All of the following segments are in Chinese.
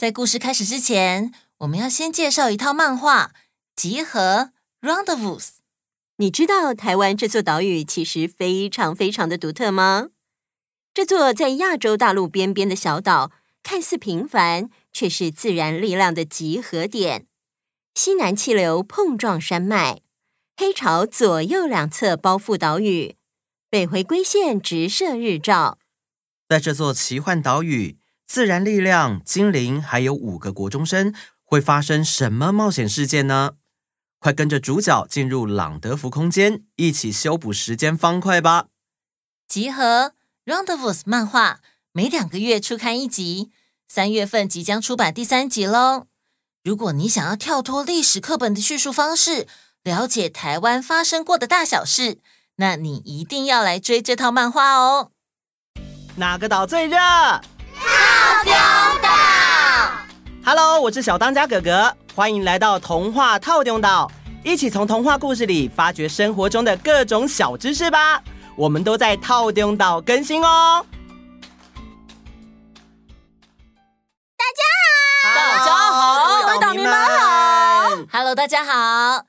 在故事开始之前，我们要先介绍一套漫画《集合 Rendezvous》。你知道台湾这座岛屿其实非常非常的独特吗？这座在亚洲大陆边边的小岛，看似平凡，却是自然力量的集合点。西南气流碰撞山脉，黑潮左右两侧包覆岛屿，北回归线直射日照。在这座奇幻岛屿。自然力量、精灵，还有五个国中生，会发生什么冒险事件呢？快跟着主角进入朗德福空间，一起修补时间方块吧！集合 Rendezvous 漫画每两个月出刊一集，三月份即将出版第三集喽。如果你想要跳脱历史课本的叙述方式，了解台湾发生过的大小事，那你一定要来追这套漫画哦。哪个岛最热？套丢岛，Hello，我是小当家哥哥，欢迎来到童话套丢岛，一起从童话故事里发掘生活中的各种小知识吧。我们都在套丢岛更新哦。大家好，大家好，各位岛民们好，Hello，大家好。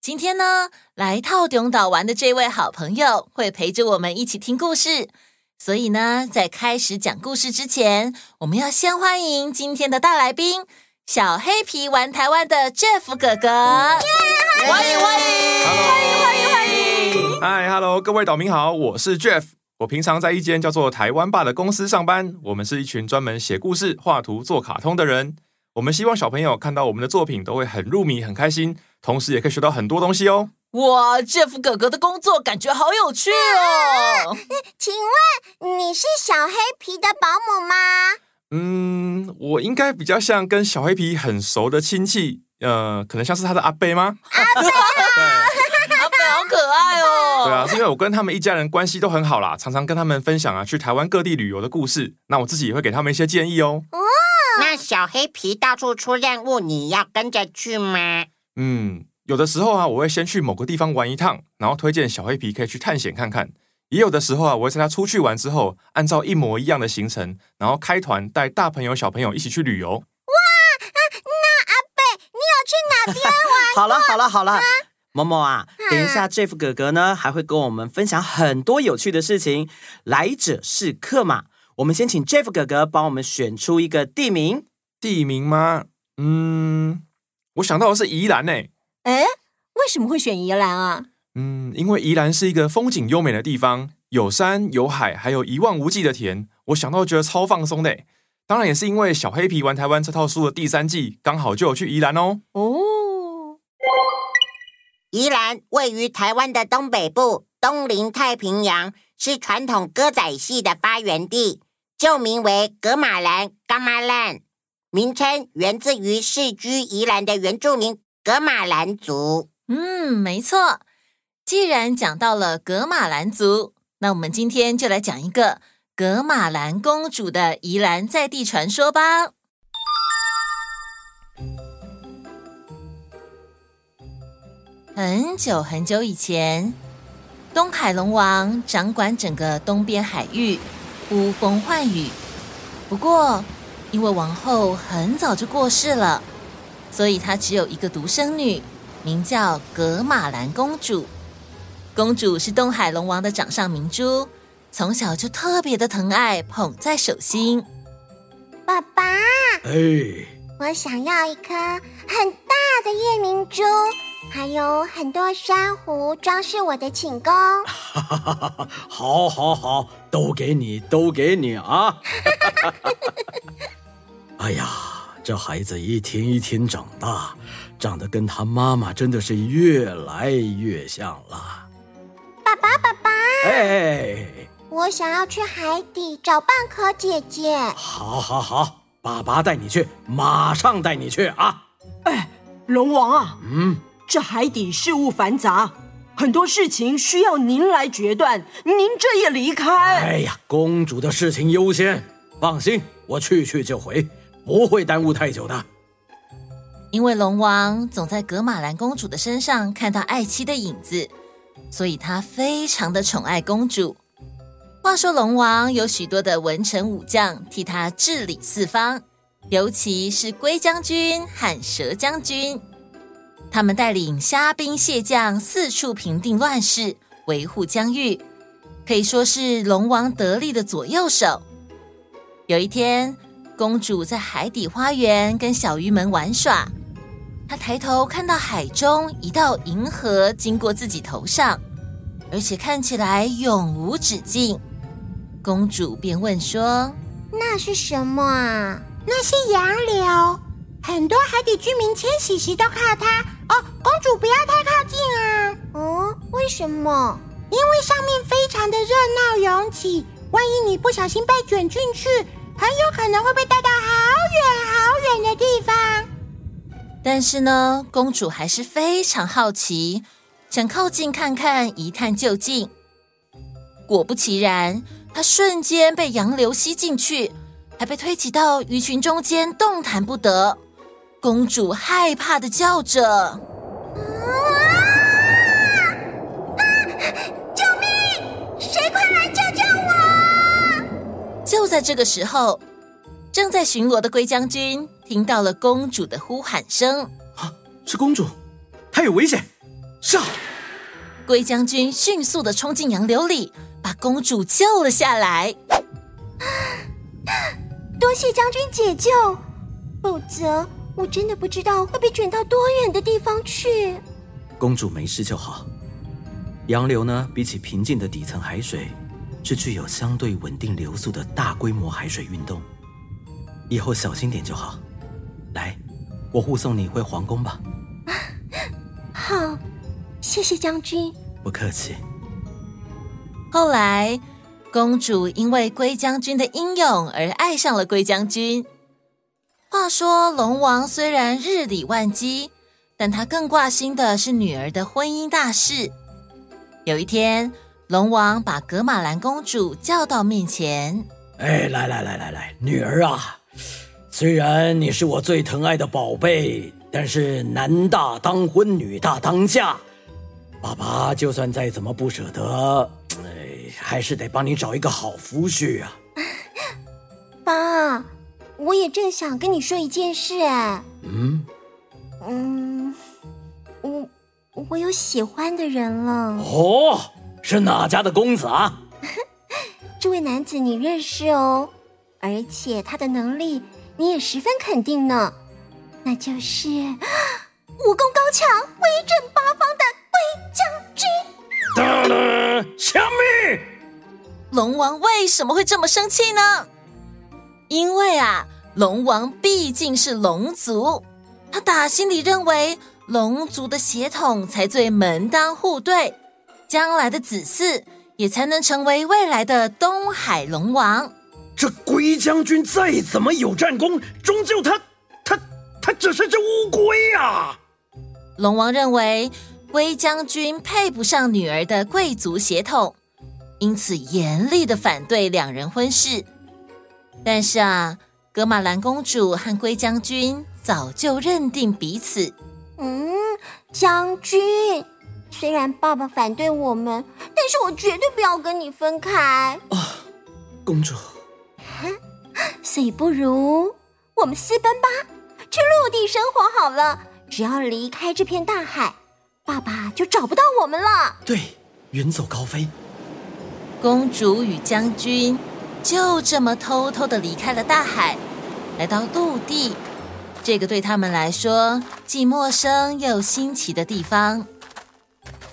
今天呢，来套丢岛玩的这位好朋友会陪着我们一起听故事。所以呢，在开始讲故事之前，我们要先欢迎今天的大来宾——小黑皮玩台湾的 Jeff 哥哥。Yeah, 欢迎欢迎欢迎欢迎欢迎！嗨，Hello，各位岛民好，我是 Jeff。我平常在一间叫做台湾爸的公司上班。我们是一群专门写故事、画图、做卡通的人。我们希望小朋友看到我们的作品都会很入迷、很开心，同时也可以学到很多东西哦。哇，Jeff 哥哥的工作感觉好有趣哦！啊、请问你是小黑皮的保姆吗？嗯，我应该比较像跟小黑皮很熟的亲戚，呃，可能像是他的阿伯吗？阿伯，对，阿伯好可爱哦。对啊，是因为我跟他们一家人关系都很好啦，常常跟他们分享啊去台湾各地旅游的故事。那我自己也会给他们一些建议哦。哦，那小黑皮到处出任务，你要跟着去吗？嗯。有的时候啊，我会先去某个地方玩一趟，然后推荐小黑皮可以去探险看看。也有的时候啊，我会在他出去玩之后，按照一模一样的行程，然后开团带大朋友小朋友一起去旅游。哇，啊、那阿伯，你有去哪边玩？好了好了好了，某某啊，等一下 Jeff 哥哥呢还会跟我们分享很多有趣的事情。来者是客嘛，我们先请 Jeff 哥哥帮我们选出一个地名。地名吗？嗯，我想到的是宜兰呢。哎，为什么会选宜兰啊？嗯，因为宜兰是一个风景优美的地方，有山有海，还有一望无际的田。我想到觉得超放松的。当然也是因为小黑皮玩台湾这套书的第三季刚好就有去宜兰哦。哦，宜兰位于台湾的东北部，东临太平洋，是传统歌仔戏的发源地，旧名为格马兰 （Gamaland），名称源自于世居宜兰的原住民。格玛兰族，嗯，没错。既然讲到了格玛兰族，那我们今天就来讲一个格玛兰公主的宜兰在地传说吧。很久很久以前，东海龙王掌管整个东边海域，呼风唤雨。不过，因为王后很早就过世了。所以她只有一个独生女，名叫格玛兰公主。公主是东海龙王的掌上明珠，从小就特别的疼爱，捧在手心。爸爸，哎，我想要一颗很大的夜明珠，还有很多珊瑚装饰我的寝宫。好，好，好，都给你，都给你啊！哎呀，这孩子一天一天长大，长得跟他妈妈真的是越来越像了。爸爸，爸爸！哎，我想要去海底找蚌壳姐姐。好，好，好。爸爸带你去，马上带你去啊！哎，龙王啊，嗯，这海底事务繁杂，很多事情需要您来决断。您这也离开，哎呀，公主的事情优先，放心，我去去就回，不会耽误太久的。因为龙王总在格玛兰公主的身上看到爱妻的影子，所以他非常的宠爱公主。话说龙王有许多的文臣武将替他治理四方，尤其是龟将军和蛇将军，他们带领虾兵蟹将四处平定乱世，维护疆域，可以说是龙王得力的左右手。有一天，公主在海底花园跟小鱼们玩耍，她抬头看到海中一道银河经过自己头上，而且看起来永无止境。公主便问说：“那是什么啊？”“那是洋流，很多海底居民迁徙时都靠它。”“哦，公主不要太靠近啊！”“哦，为什么？”“因为上面非常的热闹拥挤，万一你不小心被卷进去，很有可能会被远好远的地方。”但是呢，公主还是非常好奇，想靠近看看，一探究竟。果不其然。她瞬间被洋流吸进去，还被推挤到鱼群中间，动弹不得。公主害怕的叫着：“啊！啊！救命！谁快来救救我！”就在这个时候，正在巡逻的龟将军听到了公主的呼喊声：“啊，是公主，她有危险！”上！龟将军迅速的冲进洋流里。把公主救了下来，多谢将军解救，否则我真的不知道会被卷到多远的地方去。公主没事就好。洋流呢，比起平静的底层海水，是具有相对稳定流速的大规模海水运动。以后小心点就好。来，我护送你回皇宫吧。好，谢谢将军。不客气。后来，公主因为龟将军的英勇而爱上了龟将军。话说，龙王虽然日理万机，但他更挂心的是女儿的婚姻大事。有一天，龙王把格玛兰公主叫到面前：“哎，来来来来来，女儿啊，虽然你是我最疼爱的宝贝，但是男大当婚，女大当嫁，爸爸就算再怎么不舍得。”还是得帮你找一个好夫婿啊！爸，我也正想跟你说一件事哎。嗯嗯，我我有喜欢的人了。哦，是哪家的公子啊？这位男子你认识哦，而且他的能力你也十分肯定呢。那就是武功高强、威震八方的龟将军。哒哒，小蜜。龙王为什么会这么生气呢？因为啊，龙王毕竟是龙族，他打心里认为龙族的血统才最门当户对，将来的子嗣也才能成为未来的东海龙王。这龟将军再怎么有战功，终究他他他只是只乌龟呀！龙王认为龟将军配不上女儿的贵族血统。因此，严厉的反对两人婚事。但是啊，格玛兰公主和龟将军早就认定彼此。嗯，将军，虽然爸爸反对我们，但是我绝对不要跟你分开。啊，公主。所以不如我们私奔吧，去陆地生活好了。只要离开这片大海，爸爸就找不到我们了。对，远走高飞。公主与将军就这么偷偷的离开了大海，来到陆地，这个对他们来说既陌生又新奇的地方。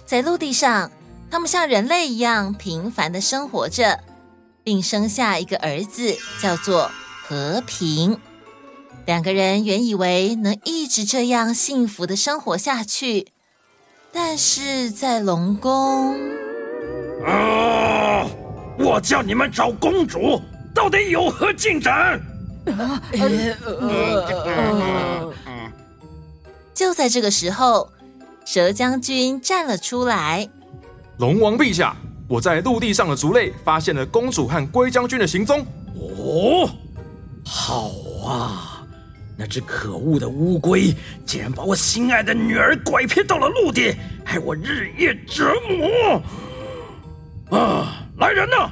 在陆地上，他们像人类一样平凡的生活着，并生下一个儿子，叫做和平。两个人原以为能一直这样幸福的生活下去，但是在龙宫，啊！我叫你们找公主，到底有何进展？就在这个时候，蛇将军站了出来。龙王陛下，我在陆地上的族类发现了公主和龟将军的行踪。哦，好啊！那只可恶的乌龟竟然把我心爱的女儿拐骗到了陆地，害我日夜折磨。啊，来人呐，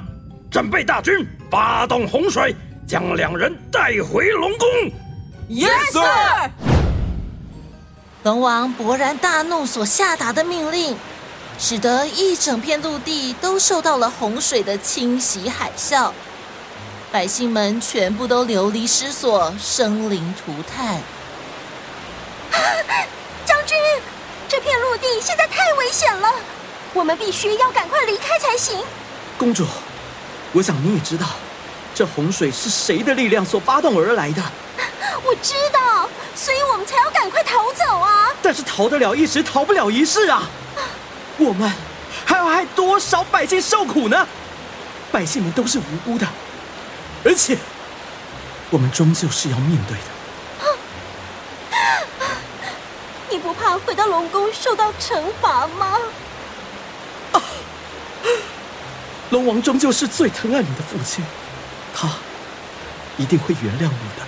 准备大军，发动洪水，将两人带回龙宫。Yes, sir。龙王勃然大怒，所下达的命令，使得一整片陆地都受到了洪水的侵袭海啸，百姓们全部都流离失所，生灵涂炭。将军，这片陆地现在太危险了，我们必须要赶快离开才行。公主，我想你也知道，这洪水是谁的力量所发动而来的。我知道，所以我们才要赶快逃走啊！但是逃得了一时，逃不了一世啊！我们还要害多少百姓受苦呢？百姓们都是无辜的，而且我们终究是要面对的。你不怕回到龙宫受到惩罚吗？啊！龙王终究是最疼爱你的父亲，他一定会原谅你的。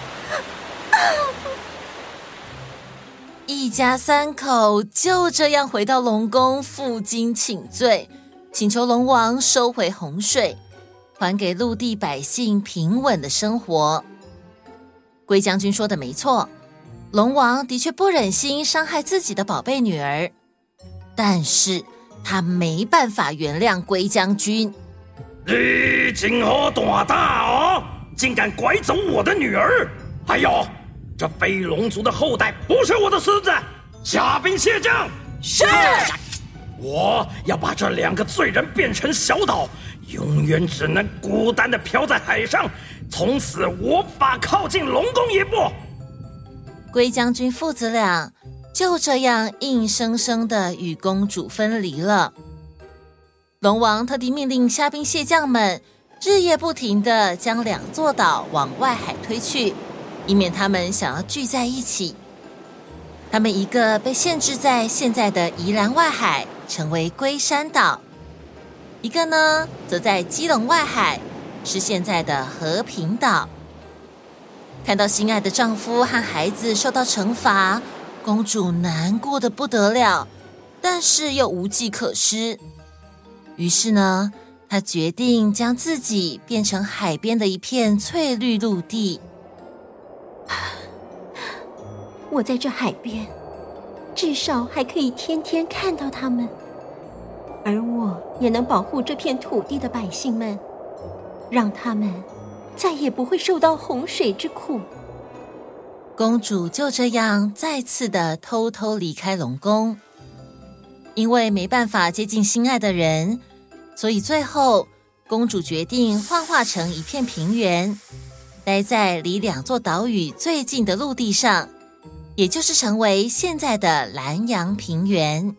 一家三口就这样回到龙宫负荆请罪，请求龙王收回洪水，还给陆地百姓平稳的生活。龟将军说的没错，龙王的确不忍心伤害自己的宝贝女儿，但是他没办法原谅龟将军。你今何大胆哦，竟敢拐走我的女儿！还有。这飞龙族的后代不是我的孙子，虾兵蟹将。是，我要把这两个罪人变成小岛，永远只能孤单的漂在海上，从此无法靠近龙宫一步。龟将军父子俩就这样硬生生的与公主分离了。龙王特地命令虾兵蟹将们日夜不停的将两座岛往外海推去。以免他们想要聚在一起，他们一个被限制在现在的宜兰外海，成为龟山岛；一个呢，则在基隆外海，是现在的和平岛。看到心爱的丈夫和孩子受到惩罚，公主难过的不得了，但是又无计可施。于是呢，她决定将自己变成海边的一片翠绿陆地。我在这海边，至少还可以天天看到他们，而我也能保护这片土地的百姓们，让他们再也不会受到洪水之苦。公主就这样再次的偷偷离开龙宫，因为没办法接近心爱的人，所以最后公主决定幻化成一片平原。待在离两座岛屿最近的陆地上，也就是成为现在的南洋平原。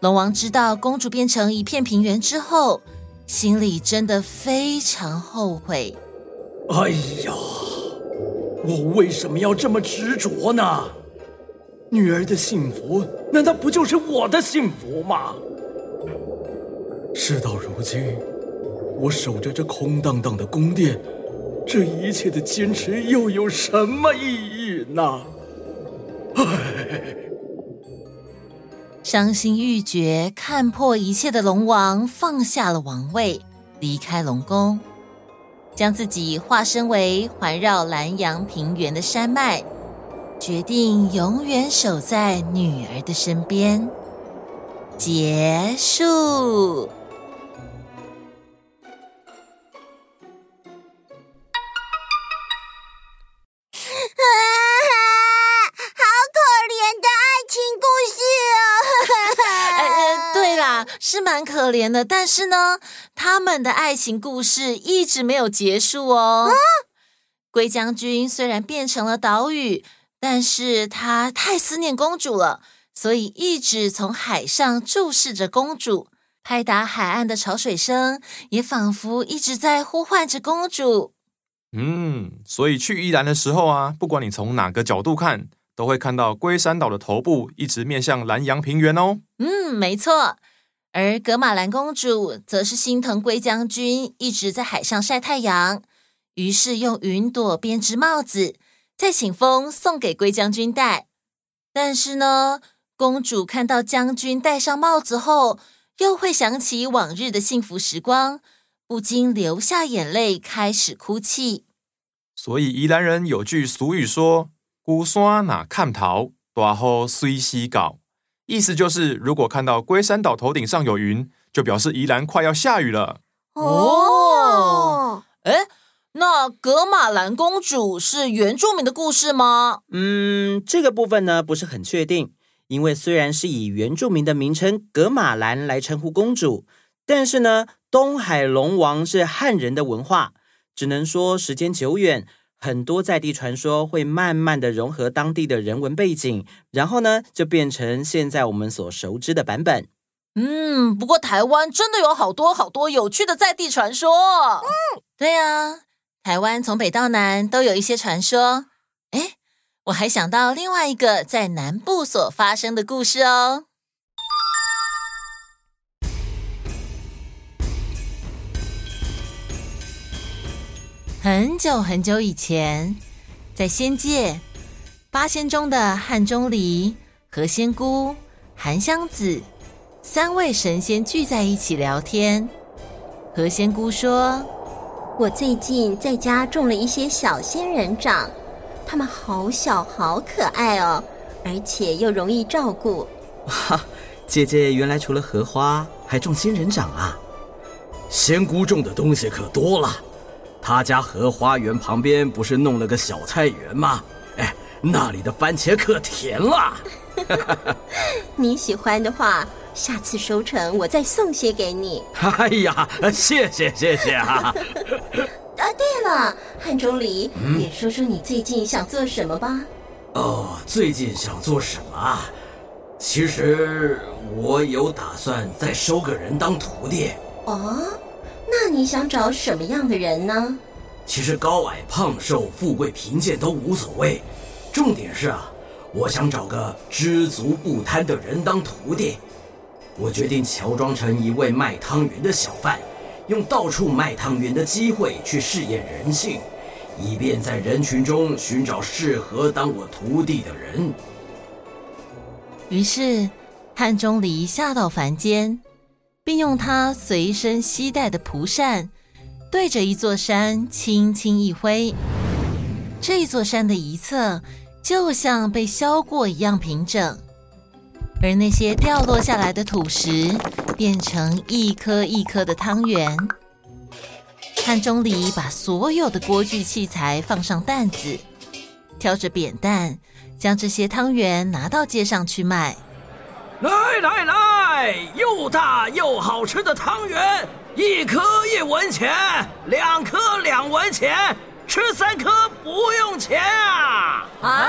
龙王知道公主变成一片平原之后，心里真的非常后悔。哎呀，我为什么要这么执着呢？女儿的幸福，难道不就是我的幸福吗？事到如今，我守着这空荡荡的宫殿。这一切的坚持又有什么意义呢？唉，伤心欲绝、看破一切的龙王放下了王位，离开龙宫，将自己化身为环绕兰阳平原的山脉，决定永远守在女儿的身边。结束。蛮可怜的，但是呢，他们的爱情故事一直没有结束哦。啊、龟将军虽然变成了岛屿，但是他太思念公主了，所以一直从海上注视着公主。拍打海岸的潮水声，也仿佛一直在呼唤着公主。嗯，所以去宜兰的时候啊，不管你从哪个角度看，都会看到龟山岛的头部一直面向南洋平原哦。嗯，没错。而格玛兰公主则是心疼龟将军一直在海上晒太阳，于是用云朵编织帽子，再请风送给龟将军戴。但是呢，公主看到将军戴上帽子后，又会想起往日的幸福时光，不禁流下眼泪，开始哭泣。所以宜兰人有句俗语说：“孤山哪看头，大雨随时到。”意思就是，如果看到龟山岛头顶上有云，就表示宜兰快要下雨了。哦，哎，那格玛兰公主是原住民的故事吗？嗯，这个部分呢，不是很确定。因为虽然是以原住民的名称格玛兰来称呼公主，但是呢，东海龙王是汉人的文化，只能说时间久远，很多在地传说会慢慢的融合当地的人文背景，然后呢，就变成现在我们所熟知的版本。嗯，不过台湾真的有好多好多有趣的在地传说。嗯，对啊，台湾从北到南都有一些传说。哎。我还想到另外一个在南部所发生的故事哦。很久很久以前，在仙界，八仙中的汉钟离、何仙姑、韩湘子三位神仙聚在一起聊天。何仙姑说：“我最近在家种了一些小仙人掌。”它们好小，好可爱哦，而且又容易照顾。哇，姐姐原来除了荷花，还种仙人掌啊！仙姑种的东西可多了，她家荷花园旁边不是弄了个小菜园吗？哎，那里的番茄可甜了。你喜欢的话，下次收成我再送些给你。哎呀，谢谢谢谢啊！啊，对了，汉钟离，嗯、也说说你最近想做什么吧。哦，最近想做什么啊？其实我有打算再收个人当徒弟。哦，那你想找什么样的人呢？其实高矮胖瘦、富贵贫贱都无所谓，重点是啊，我想找个知足不贪的人当徒弟。我决定乔装成一位卖汤圆的小贩。用到处卖汤圆的机会去试验人性，以便在人群中寻找适合当我徒弟的人。于是，汉钟离下到凡间，并用他随身携带的蒲扇，对着一座山轻轻一挥，这座山的一侧就像被削过一样平整。而那些掉落下来的土石变成一颗一颗的汤圆。汉钟离把所有的锅具器材放上担子，挑着扁担，将这些汤圆拿到街上去卖。来来来，又大又好吃的汤圆，一颗一文钱，两颗两文钱。吃三颗不用钱啊！啊？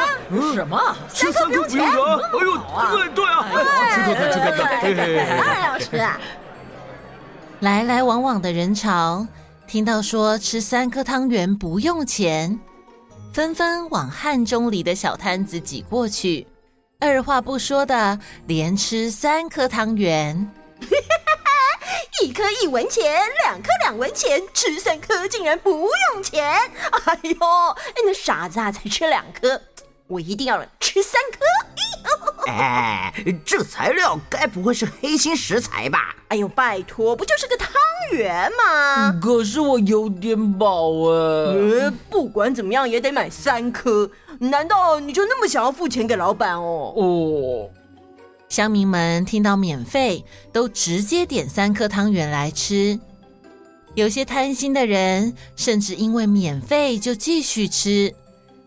什么？吃三颗不用钱？哎呦，对对啊！吃颗吃颗吃颗，当然要吃啊！来来往往的人潮，听到说吃三颗汤圆不用钱，纷纷往汉中里的小摊子挤过去，二话不说的连吃三颗汤圆。一颗一文钱，两颗两文钱，吃三颗竟然不用钱！哎呦，那傻子啊，才吃两颗，我一定要吃三颗！哎，这材料该不会是黑心食材吧？哎呦，拜托，不就是个汤圆吗？可是我有点饱哎。呃，不管怎么样也得买三颗，难道你就那么想要付钱给老板哦？哦。乡民们听到免费，都直接点三颗汤圆来吃。有些贪心的人，甚至因为免费就继续吃，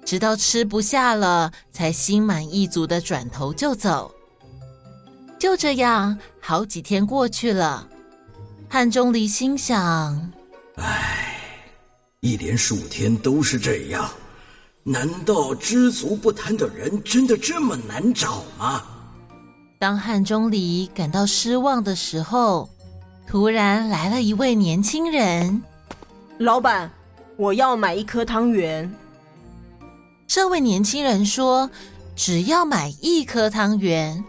直到吃不下了，才心满意足的转头就走。就这样，好几天过去了。汉钟离心想：“唉，一连数天都是这样，难道知足不贪的人真的这么难找吗？”当汉钟离感到失望的时候，突然来了一位年轻人。老板，我要买一颗汤圆。这位年轻人说：“只要买一颗汤圆。”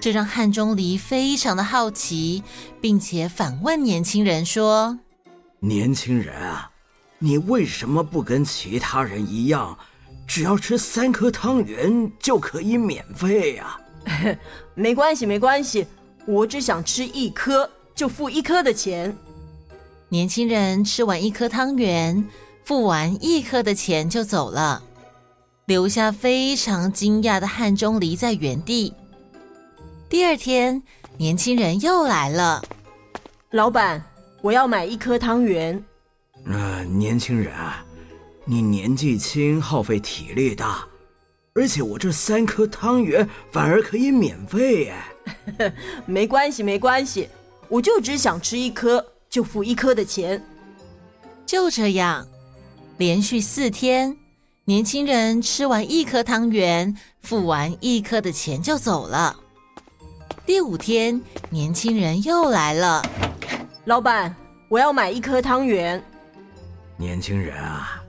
这让汉钟离非常的好奇，并且反问年轻人说：“年轻人啊，你为什么不跟其他人一样，只要吃三颗汤圆就可以免费呀？”“ 没关系，没关系，我只想吃一颗，就付一颗的钱。”年轻人吃完一颗汤圆，付完一颗的钱就走了，留下非常惊讶的汉钟离在原地。第二天，年轻人又来了。老板，我要买一颗汤圆。呃，年轻人啊，你年纪轻，耗费体力大，而且我这三颗汤圆反而可以免费耶。没关系，没关系，我就只想吃一颗，就付一颗的钱。就这样，连续四天，年轻人吃完一颗汤圆，付完一颗的钱就走了。第五天，年轻人又来了。老板，我要买一颗汤圆。年轻人啊，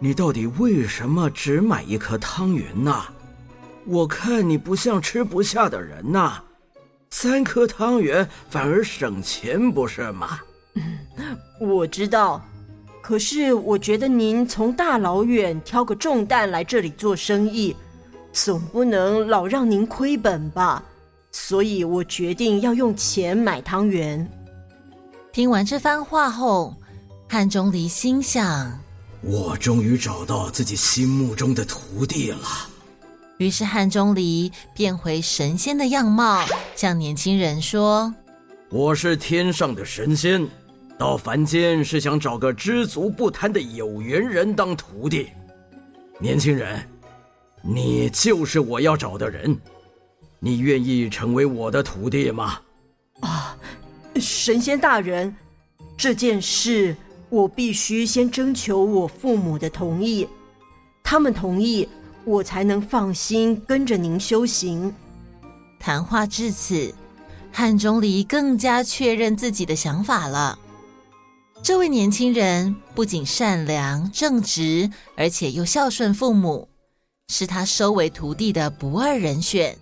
你到底为什么只买一颗汤圆呢？我看你不像吃不下的人呐。三颗汤圆反而省钱，不是吗？我知道，可是我觉得您从大老远挑个重担来这里做生意，总不能老让您亏本吧？所以我决定要用钱买汤圆。听完这番话后，汉钟离心想：我终于找到自己心目中的徒弟了。于是汉钟离变回神仙的样貌，向年轻人说：“我是天上的神仙，到凡间是想找个知足不贪的有缘人当徒弟。年轻人，你就是我要找的人。”你愿意成为我的徒弟吗？啊，神仙大人，这件事我必须先征求我父母的同意，他们同意，我才能放心跟着您修行。谈话至此，汉钟离更加确认自己的想法了。这位年轻人不仅善良正直，而且又孝顺父母，是他收为徒弟的不二人选。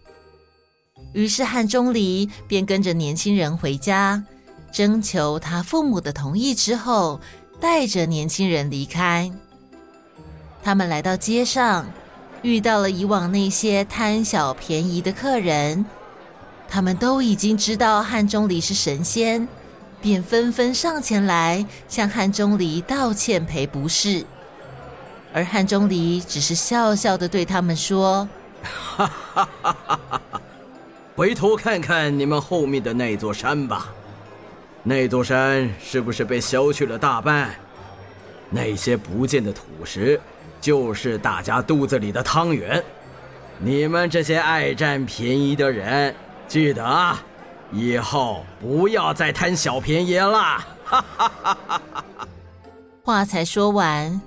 于是汉钟离便跟着年轻人回家，征求他父母的同意之后，带着年轻人离开。他们来到街上，遇到了以往那些贪小便宜的客人，他们都已经知道汉钟离是神仙，便纷纷上前来向汉钟离道歉赔不是。而汉钟离只是笑笑的对他们说：“哈哈哈哈哈。”回头看看你们后面的那座山吧，那座山是不是被削去了大半？那些不见的土石，就是大家肚子里的汤圆。你们这些爱占便宜的人，记得啊，以后不要再贪小便宜了。哈哈哈哈哈！话才说完，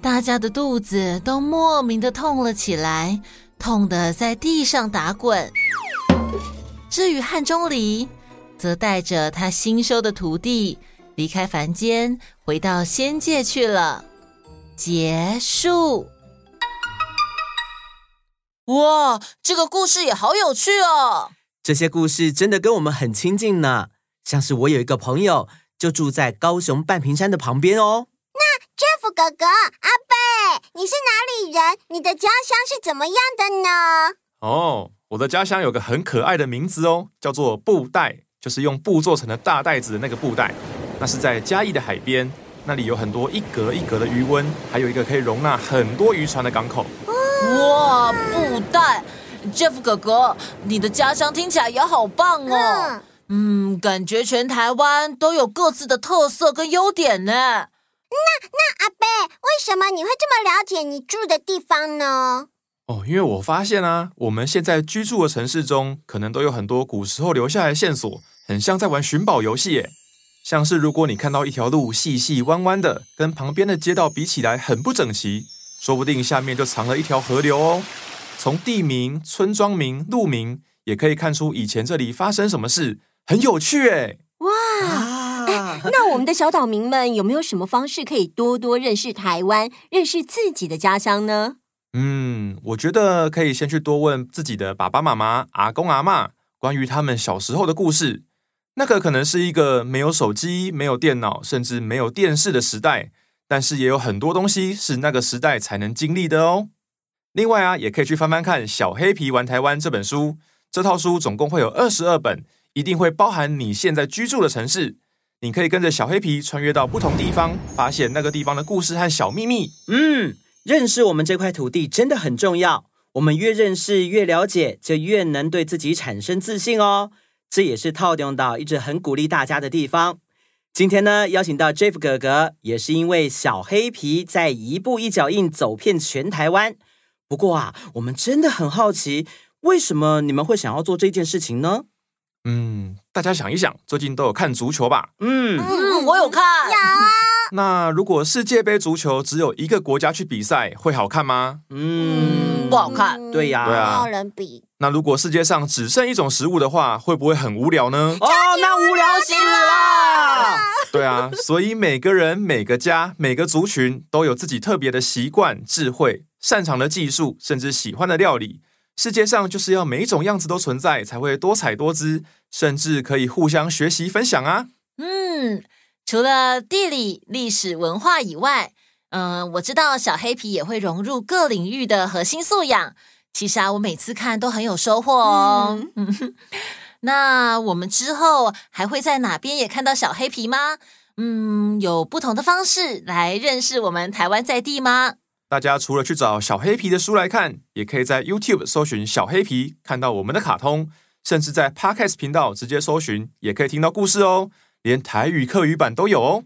大家的肚子都莫名的痛了起来，痛得在地上打滚。至于汉钟离，则带着他新收的徒弟离开凡间，回到仙界去了。结束。哇，这个故事也好有趣哦！这些故事真的跟我们很亲近呢。像是我有一个朋友，就住在高雄半屏山的旁边哦。那 Jeff 哥哥，阿贝，你是哪里人？你的家乡是怎么样的呢？哦。我的家乡有个很可爱的名字哦，叫做布袋，就是用布做成的大袋子的那个布袋。那是在嘉义的海边，那里有很多一格一格的渔温，还有一个可以容纳很多渔船的港口。哇，布袋，Jeff 哥哥，你的家乡听起来也好棒哦。嗯，感觉全台湾都有各自的特色跟优点呢。那那阿贝，为什么你会这么了解你住的地方呢？哦，因为我发现啊，我们现在居住的城市中，可能都有很多古时候留下来的线索，很像在玩寻宝游戏耶。像是如果你看到一条路细细弯弯的，跟旁边的街道比起来很不整齐，说不定下面就藏了一条河流哦。从地名、村庄名、路名，也可以看出以前这里发生什么事，很有趣哎。哇！啊，那我们的小岛民们有没有什么方式可以多多认识台湾、认识自己的家乡呢？嗯，我觉得可以先去多问自己的爸爸妈妈、阿公阿嬷，关于他们小时候的故事。那个可能是一个没有手机、没有电脑，甚至没有电视的时代，但是也有很多东西是那个时代才能经历的哦。另外啊，也可以去翻翻看《小黑皮玩台湾》这本书，这套书总共会有二十二本，一定会包含你现在居住的城市。你可以跟着小黑皮穿越到不同地方，发现那个地方的故事和小秘密。嗯。认识我们这块土地真的很重要。我们越认识、越了解，就越能对自己产生自信哦。这也是套用到一直很鼓励大家的地方。今天呢，邀请到 Jeff 哥哥，也是因为小黑皮在一步一脚印走遍全台湾。不过啊，我们真的很好奇，为什么你们会想要做这件事情呢？嗯，大家想一想，最近都有看足球吧？嗯嗯，我有看。有啊。那如果世界杯足球只有一个国家去比赛，会好看吗？嗯，不好看。对呀，对啊，没有人比。那如果世界上只剩一种食物的话，会不会很无聊呢？哦，那无聊死了。对啊，所以每个人、每个家、每个族群都有自己特别的习惯、智慧、擅长的技术，甚至喜欢的料理。世界上就是要每一种样子都存在，才会多彩多姿，甚至可以互相学习分享啊。嗯。除了地理、历史、文化以外，嗯、呃，我知道小黑皮也会融入各领域的核心素养。其实啊，我每次看都很有收获哦。嗯、那我们之后还会在哪边也看到小黑皮吗？嗯，有不同的方式来认识我们台湾在地吗？大家除了去找小黑皮的书来看，也可以在 YouTube 搜寻小黑皮，看到我们的卡通，甚至在 Podcast 频道直接搜寻，也可以听到故事哦。连台语课语版都有哦。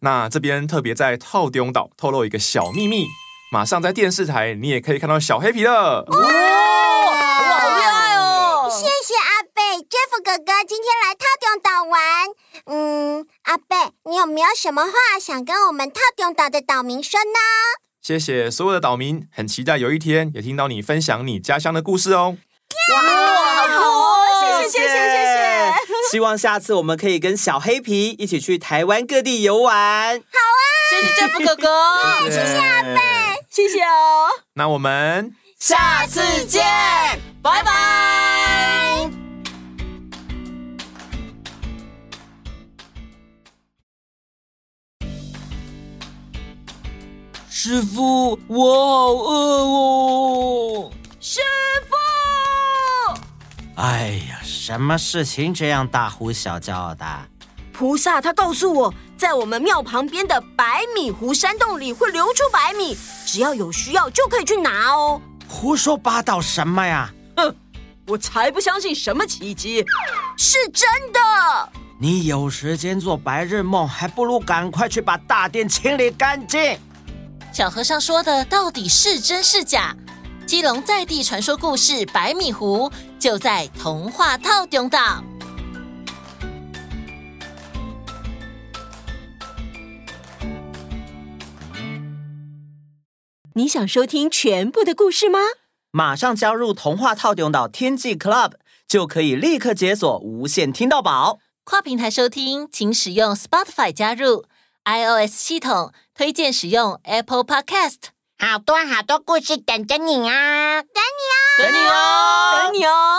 那这边特别在套丁岛透露一个小秘密，马上在电视台你也可以看到小黑皮了。哇，哇好厉害哦！谢谢阿贝，Jeff 哥哥今天来套中岛玩。嗯，阿贝，你有没有什么话想跟我们套中岛的岛民说呢？谢谢所有的岛民，很期待有一天也听到你分享你家乡的故事哦。哇，好酷！谢谢，谢谢，谢谢。希望下次我们可以跟小黑皮一起去台湾各地游玩。好啊，谢谢 Jeff 哥哥，谢谢阿贝，谢谢哦。那我们下次见，拜拜。师傅，我好饿哦。师傅，哎呀。什么事情这样大呼小叫的？菩萨他告诉我，在我们庙旁边的白米湖山洞里会流出白米，只要有需要就可以去拿哦。胡说八道什么呀？哼，我才不相信什么奇迹，是真的。你有时间做白日梦，还不如赶快去把大殿清理干净。小和尚说的到底是真是假？基隆在地传说故事《百米湖》就在童话套中岛。你想收听全部的故事吗？马上加入童话套中岛天际 Club，就可以立刻解锁无限听到宝。跨平台收听，请使用 Spotify 加入 iOS 系统，推荐使用 Apple Podcast。好多好多故事等着你啊！等你哦，等你哦，等你哦。